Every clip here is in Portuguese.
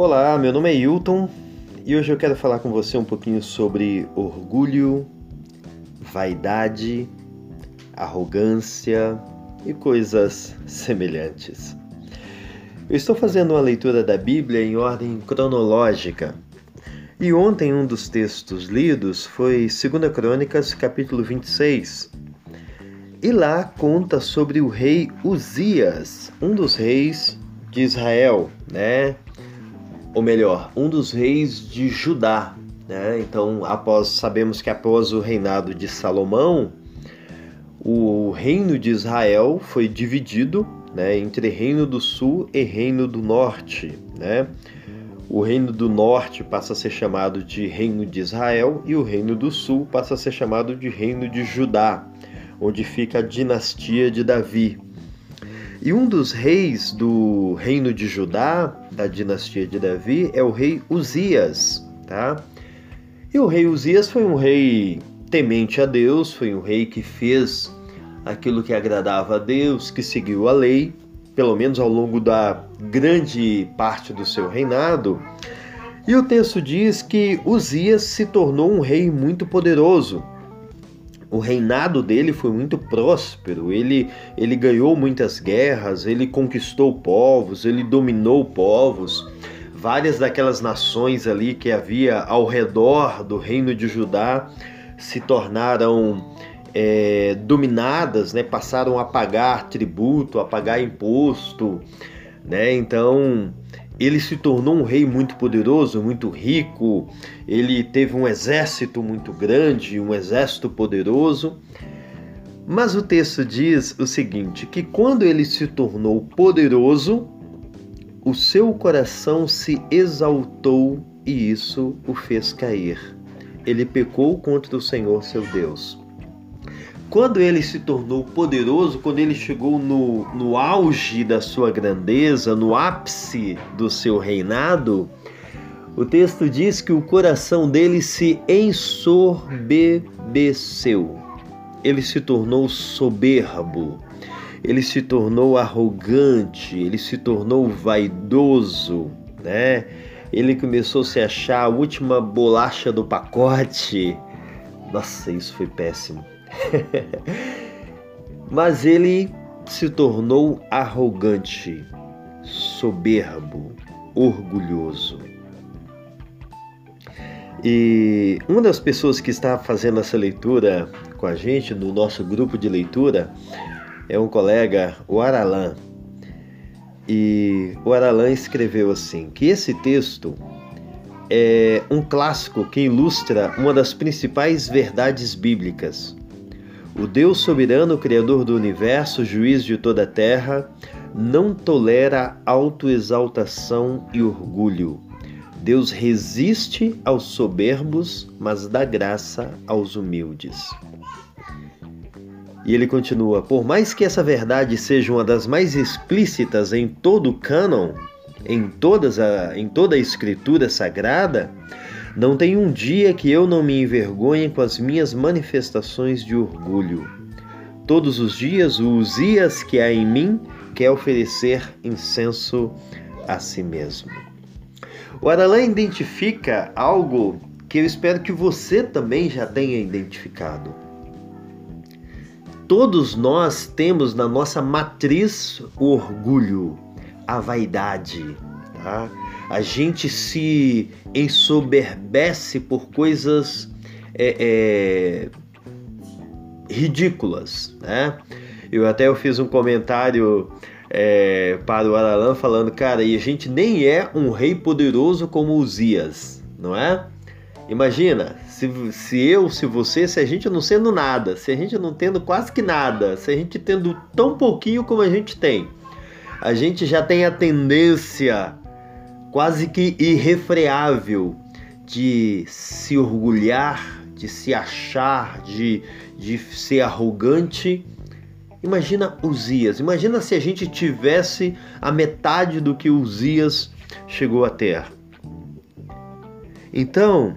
Olá, meu nome é Hilton e hoje eu quero falar com você um pouquinho sobre orgulho, vaidade, arrogância e coisas semelhantes. Eu estou fazendo uma leitura da Bíblia em ordem cronológica. E ontem um dos textos lidos foi 2 Crônicas, capítulo 26. E lá conta sobre o rei Uzias, um dos reis de Israel, né? Ou melhor, um dos reis de Judá, né? Então, após sabemos que após o reinado de Salomão, o reino de Israel foi dividido, né, entre reino do sul e reino do norte, né? O reino do norte passa a ser chamado de reino de Israel e o reino do sul passa a ser chamado de reino de Judá, onde fica a dinastia de Davi. E um dos reis do reino de Judá, da dinastia de Davi, é o rei Uzias, tá? E o rei Uzias foi um rei temente a Deus, foi um rei que fez aquilo que agradava a Deus, que seguiu a lei, pelo menos ao longo da grande parte do seu reinado. E o texto diz que Uzias se tornou um rei muito poderoso o reinado dele foi muito próspero. Ele, ele ganhou muitas guerras, ele conquistou povos, ele dominou povos. Várias daquelas nações ali que havia ao redor do reino de Judá se tornaram é, dominadas, né? passaram a pagar tributo, a pagar imposto. Né? Então ele se tornou um rei muito poderoso, muito rico, ele teve um exército muito grande, um exército poderoso. Mas o texto diz o seguinte: que quando ele se tornou poderoso, o seu coração se exaltou e isso o fez cair. Ele pecou contra o Senhor seu Deus. Quando ele se tornou poderoso, quando ele chegou no, no auge da sua grandeza, no ápice do seu reinado, o texto diz que o coração dele se ensoberbeceu. Ele se tornou soberbo, ele se tornou arrogante, ele se tornou vaidoso, né? Ele começou a se achar a última bolacha do pacote. Nossa, isso foi péssimo. Mas ele se tornou arrogante, soberbo, orgulhoso. E uma das pessoas que está fazendo essa leitura com a gente no nosso grupo de leitura é um colega, o Aralan. E o Aralan escreveu assim: que esse texto é um clássico que ilustra uma das principais verdades bíblicas o Deus soberano, Criador do universo, juiz de toda a terra, não tolera autoexaltação e orgulho. Deus resiste aos soberbos, mas dá graça aos humildes. E ele continua: Por mais que essa verdade seja uma das mais explícitas em todo o cânon, em, todas a, em toda a escritura sagrada, não tem um dia que eu não me envergonhe com as minhas manifestações de orgulho. Todos os dias o Uzias que há em mim quer oferecer incenso a si mesmo. O Aralan identifica algo que eu espero que você também já tenha identificado. Todos nós temos na nossa matriz o orgulho, a vaidade, tá? a gente se ensoberbece por coisas é, é, ridículas, né? Eu até eu fiz um comentário é, para o Aralan falando, cara, e a gente nem é um rei poderoso como Uzias, não é? Imagina, se, se eu, se você, se a gente não sendo nada, se a gente não tendo quase que nada, se a gente tendo tão pouquinho como a gente tem, a gente já tem a tendência quase que irrefreável de se orgulhar, de se achar, de, de ser arrogante. Imagina Uzias, imagina se a gente tivesse a metade do que Uzias chegou a ter. Então,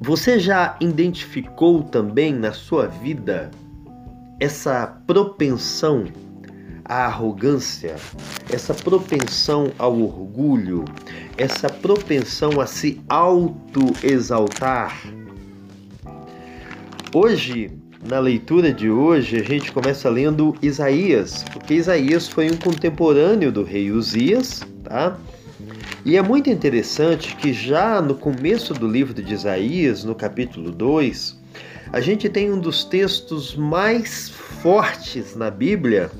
você já identificou também na sua vida essa propensão a arrogância, essa propensão ao orgulho, essa propensão a se auto-exaltar. Hoje, na leitura de hoje, a gente começa lendo Isaías, porque Isaías foi um contemporâneo do rei Uzias, tá? E é muito interessante que já no começo do livro de Isaías, no capítulo 2, a gente tem um dos textos mais fortes na Bíblia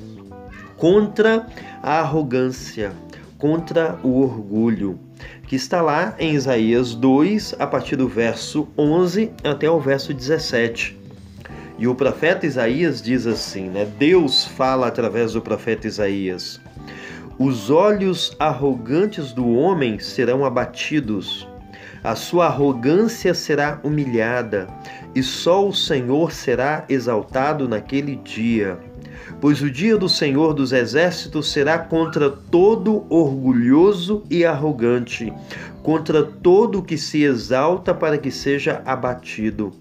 contra a arrogância, contra o orgulho, que está lá em Isaías 2, a partir do verso 11 até o verso 17. E o profeta Isaías diz assim, né? Deus fala através do profeta Isaías: Os olhos arrogantes do homem serão abatidos, a sua arrogância será humilhada, e só o Senhor será exaltado naquele dia pois o dia do Senhor dos Exércitos será contra todo orgulhoso e arrogante, contra todo que se exalta para que seja abatido.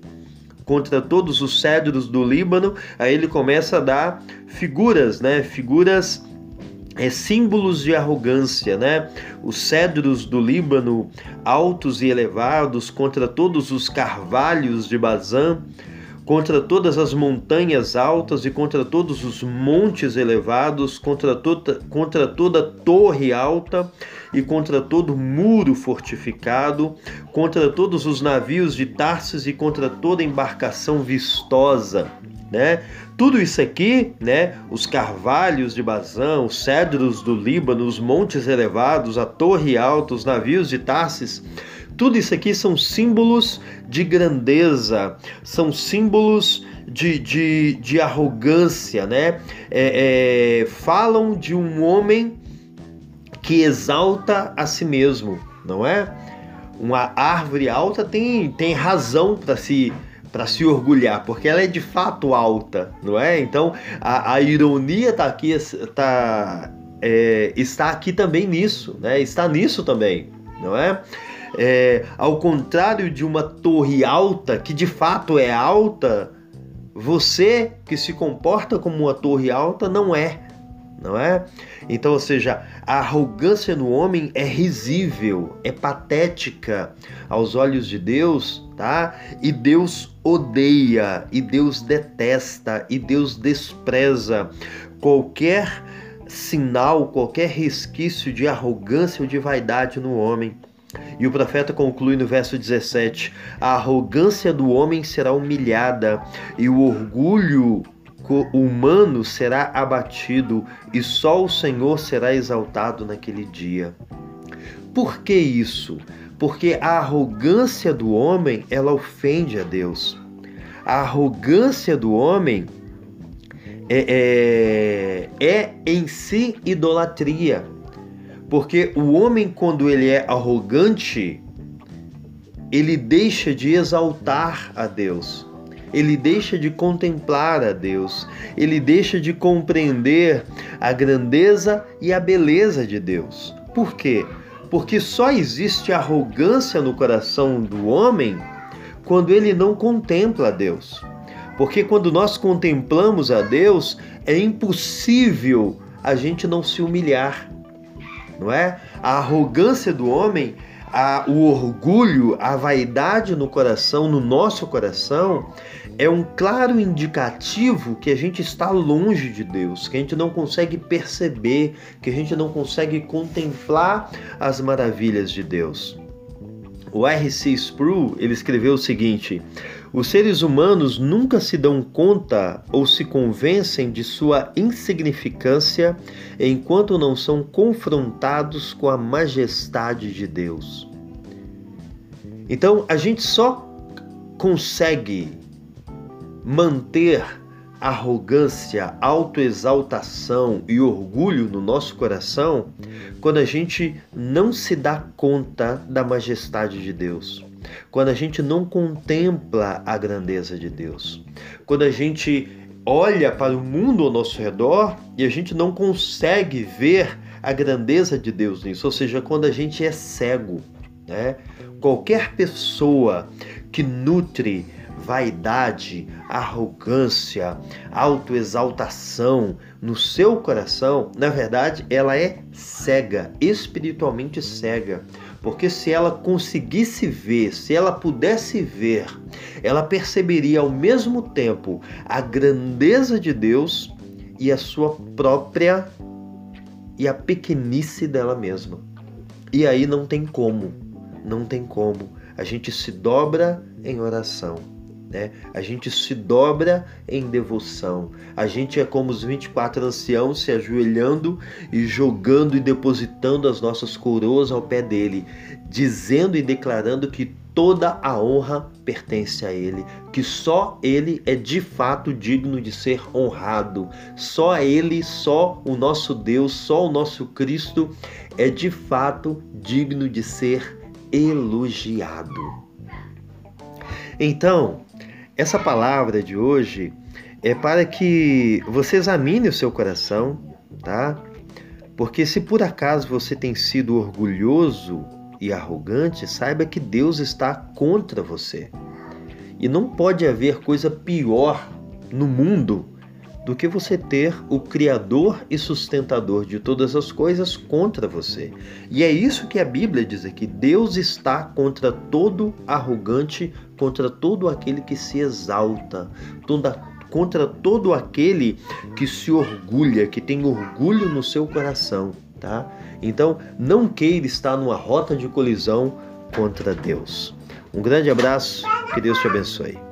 Contra todos os cedros do Líbano, aí ele começa a dar figuras, né? Figuras é, símbolos de arrogância, né? Os cedros do Líbano, altos e elevados, contra todos os carvalhos de Bazã, contra todas as montanhas altas e contra todos os montes elevados, contra toda, contra toda torre alta e contra todo muro fortificado, contra todos os navios de Tarsis e contra toda embarcação vistosa. Né? Tudo isso aqui, né? Os carvalhos de Bazã, os cedros do Líbano, os montes elevados, a torre alta, os navios de Tarsis, tudo isso aqui são símbolos de grandeza, são símbolos de, de, de arrogância, né? É, é, falam de um homem que exalta a si mesmo, não é? Uma árvore alta tem, tem razão para se para se orgulhar, porque ela é de fato alta, não é? Então a, a ironia tá aqui, tá, é, está aqui também nisso, né? Está nisso também, não é? É, ao contrário de uma torre alta, que de fato é alta, você que se comporta como uma torre alta não é, não é? Então, ou seja, a arrogância no homem é risível, é patética aos olhos de Deus, tá? E Deus odeia, e Deus detesta, e Deus despreza qualquer sinal, qualquer resquício de arrogância ou de vaidade no homem. E o profeta conclui no verso 17: A arrogância do homem será humilhada e o orgulho humano será abatido, e só o Senhor será exaltado naquele dia. Por que isso? Porque a arrogância do homem, ela ofende a Deus. A arrogância do homem é, é, é em si idolatria. Porque o homem, quando ele é arrogante, ele deixa de exaltar a Deus, ele deixa de contemplar a Deus, ele deixa de compreender a grandeza e a beleza de Deus. Por quê? Porque só existe arrogância no coração do homem quando ele não contempla a Deus. Porque quando nós contemplamos a Deus, é impossível a gente não se humilhar não é? A arrogância do homem, a, o orgulho, a vaidade no coração, no nosso coração, é um claro indicativo que a gente está longe de Deus, que a gente não consegue perceber, que a gente não consegue contemplar as maravilhas de Deus. O R.C. Sproul ele escreveu o seguinte: os seres humanos nunca se dão conta ou se convencem de sua insignificância enquanto não são confrontados com a majestade de Deus. Então, a gente só consegue manter arrogância, autoexaltação e orgulho no nosso coração quando a gente não se dá conta da majestade de Deus quando a gente não contempla a grandeza de Deus, quando a gente olha para o mundo ao nosso redor e a gente não consegue ver a grandeza de Deus nisso, ou seja, quando a gente é cego, né? Qualquer pessoa que nutre vaidade, arrogância, autoexaltação no seu coração, na verdade, ela é cega, espiritualmente cega. Porque se ela conseguisse ver, se ela pudesse ver, ela perceberia ao mesmo tempo a grandeza de Deus e a sua própria e a pequenice dela mesma. E aí não tem como, não tem como. A gente se dobra em oração. Né? A gente se dobra em devoção. A gente é como os 24 anciãos se ajoelhando e jogando e depositando as nossas coroas ao pé dele, dizendo e declarando que toda a honra pertence a ele, que só ele é de fato digno de ser honrado. Só ele, só o nosso Deus, só o nosso Cristo é de fato digno de ser elogiado. Então, essa palavra de hoje é para que você examine o seu coração, tá? Porque se por acaso você tem sido orgulhoso e arrogante, saiba que Deus está contra você. E não pode haver coisa pior no mundo do que você ter o Criador e sustentador de todas as coisas contra você. E é isso que a Bíblia diz aqui: Deus está contra todo arrogante, contra todo aquele que se exalta, toda, contra todo aquele que se orgulha, que tem orgulho no seu coração, tá? Então, não queira estar numa rota de colisão contra Deus. Um grande abraço, que Deus te abençoe.